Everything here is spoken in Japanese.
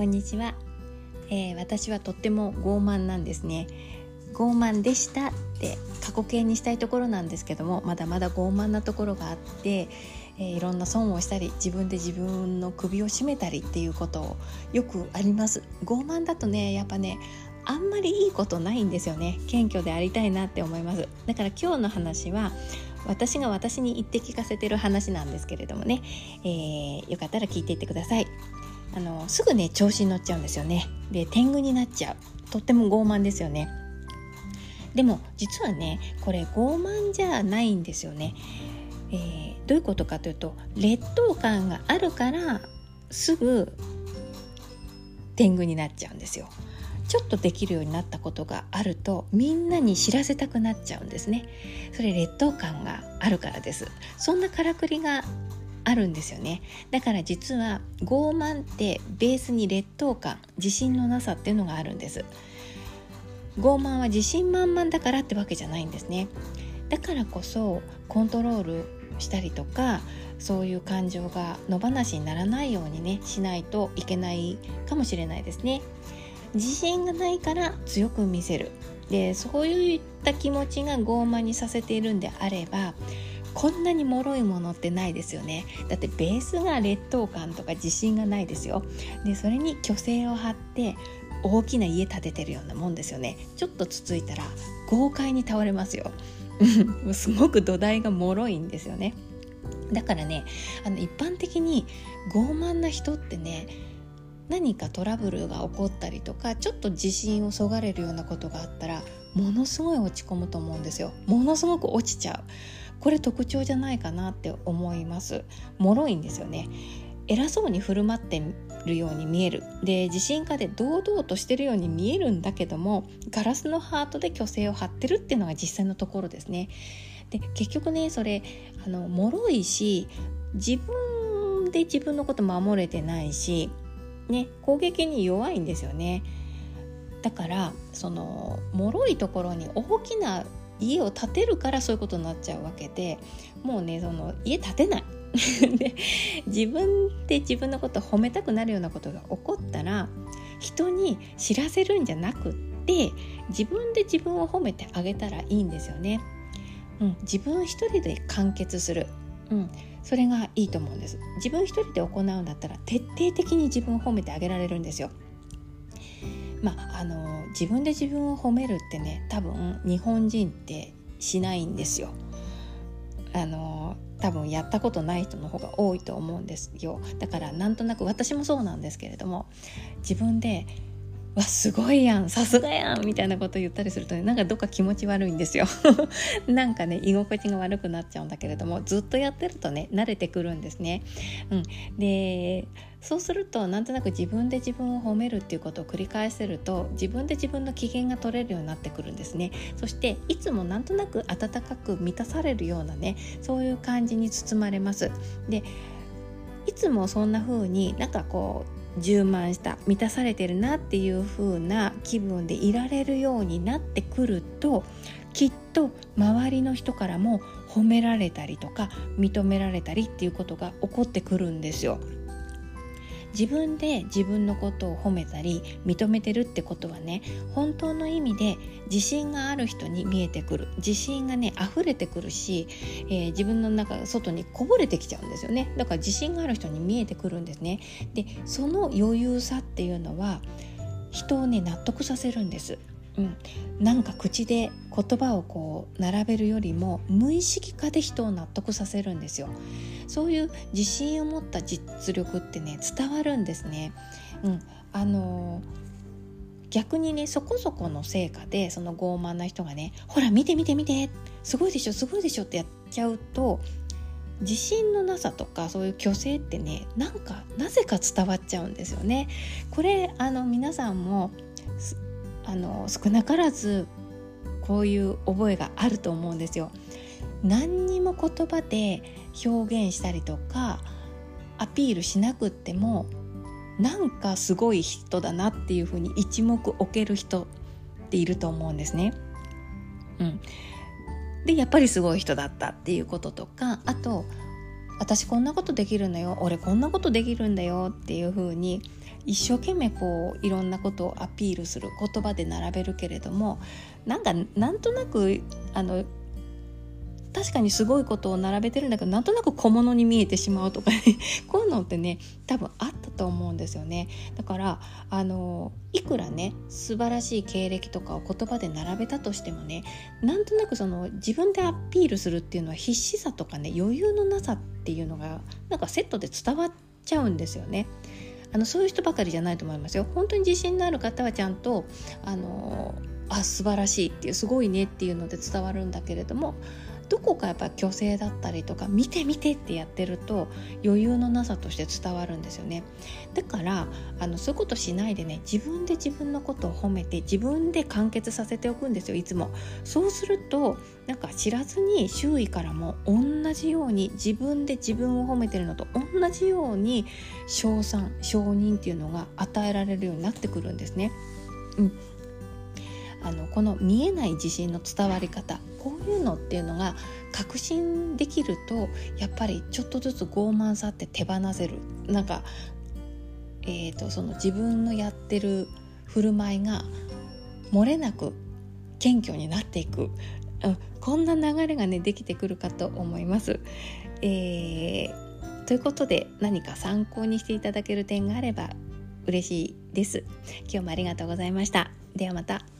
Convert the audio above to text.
こんにちは、えー、私はとっても傲慢なんですね。傲慢でしたって過去形にしたいところなんですけどもまだまだ傲慢なところがあって、えー、いろんな損をしたり自分で自分の首を絞めたりっていうことをよくあります。傲慢だとねやっぱねあんまりいいことないんですよね。謙虚でありたいなって思います。だから今日の話は私が私に言って聞かせてる話なんですけれどもね、えー、よかったら聞いていってください。あのすぐね調子に乗っちゃうんですよね。で天狗になっちゃう。とっても傲慢ですよね。でも実はねこれ傲慢じゃないんですよね、えー、どういうことかというと劣等感があるからすぐ天狗になっちゃうんですよ。ちょっとできるようになったことがあるとみんなに知らせたくなっちゃうんですね。それ劣等感があるからです。そんなからくりがあるんですよね。だから実は傲慢ってベースに劣等感自信のなさっていうのがあるんです。傲慢は自信満々だからってわけじゃないんですね。だからこそコントロールしたりとかそういう感情が野放しにならないようにねしないといけないかもしれないですね。自信がないから強く見せる。でそういった気持ちが傲慢にさせているんであればこんなに脆いものってないですよね。だってベースが劣等感とか自信がないですよ。でそれに虚勢を張って大きな家建ててるようなもんですよね。ちょっとつついたら豪快に倒れますよ。すごく土台が脆いんですよね。だからねあの一般的に傲慢な人ってね何かトラブルが起こったりとかちょっと自信をそがれるようなことがあったらものすごい落ち込むと思うんですよ。ものすごく落ちちゃう。これ特徴じゃないかなって思います。脆いんですよね。偉そうに振る舞ってるように見える。で自信家で堂々としてるように見えるんだけどもガラスのハートで虚勢を張ってるっていうのが実際のところですね。で結局ねそれあの脆いし自分で自分のこと守れてないしね攻撃に弱いんですよね。だからその脆いところに大きな家を建てるからそういうことになっちゃうわけでもうねその家建てない。で自分で自分のことを褒めたくなるようなことが起こったら人に知らせるんじゃなくって自分で自分を褒めてあげたらいいんですよね。うん、自分一人で完結する、うん、それがいいと思うんです。自分一人で行うんだったら徹底的に自分を褒めてあげられるんですよ。まああの自分で自分を褒めるってね多分日本人ってしないんですよ。あの多分やったことない人の方が多いと思うんですよだからなんとなく私もそうなんですけれども自分でわすごいやんさすがやんみたいなこと言ったりするとねなんかどっか気持ち悪いんですよ なんかね居心地が悪くなっちゃうんだけれどもずっとやってるとね慣れてくるんですね。うん、でそうするとなんとなく自分で自分を褒めるっていうことを繰り返せると自分で自分の機嫌が取れるようになってくるんですねそしていつもなんとなく温かく満たされるようなねそういう感じに包まれますでいつもそんな風になんかこう充満した満たされてるなっていう風な気分でいられるようになってくるときっと周りの人からも褒められたりとか認められたりっていうことが起こってくるんですよ。自分で自分のことを褒めたり認めてるってことはね本当の意味で自信がある人に見えてくる。自信がね溢れてくるし、えー、自分の中外にこぼれてきちゃうんですよね。だから自信がある人に見えてくるんですね。でその余裕さっていうのは人をね納得させるんです。うん、なんか口で言葉をこう並べるよりも無意識化で人を納得させるんですよ。そういう自信を持った実力ってね伝わるんですね、うん、あの逆にねそこそこの成果でその傲慢な人がねほら見て見て見てすごいでしょすごいでしょってやっちゃうと自信のなさとかそういう虚勢ってねなんかなぜか伝わっちゃうんですよね。これあの皆さんもあの少なからずこういう覚えがあると思うんですよ。何にも言葉で表現したりとかアピールしなくってもなんかすごい人だなっていうふうに一目置ける人っていると思うんですね。うん、でやっぱりすごい人だったっていうこととかあと私こんなことできるんだよ。俺こんなことできるんだよっていう風に一生懸命こういろんなことをアピールする言葉で並べるけれどもなんかなんとなくあの確かにすごいことを並べてるんだけどなんとなく小物に見えてしまうとかね こういうのってね多分あったと思うんですよねだからあのいくらね素晴らしい経歴とかを言葉で並べたとしてもねなんとなくその自分でアピールするっていうのは必死さとかね余裕のなさっていうのがなんかセットで伝わっちゃうんですよね。あのそういう人ばかりじゃないと思いますよ。本当に自信のある方はちゃんとあのあ素晴らしいっていうすごいねっていうので伝わるんだけれどもどこかやっぱ虚勢だったりとか見て見てってやってると余裕のなさとして伝わるんですよね。だからあのそういうことしないでね自分で自分のことを褒めて自分で完結させておくんですよいつも。そうするとなんか知らずに周囲からも同じように自分で自分を褒めてるのと同じように称賛承認っていうのが与えられるようになってくるんですね。うん、あのこの見えない自信の伝わり方こういうのっていうのが確信できるとやっぱりちょっとずつ傲慢さって手放せるなんか、えーと、その自分のやってる振る舞いが漏れなく謙虚になっていく、うん、こんな流れがねできてくるかと思います。えー、ということで何か参考にしていただける点があれば嬉しいです。今日もありがとうございました。ではまた。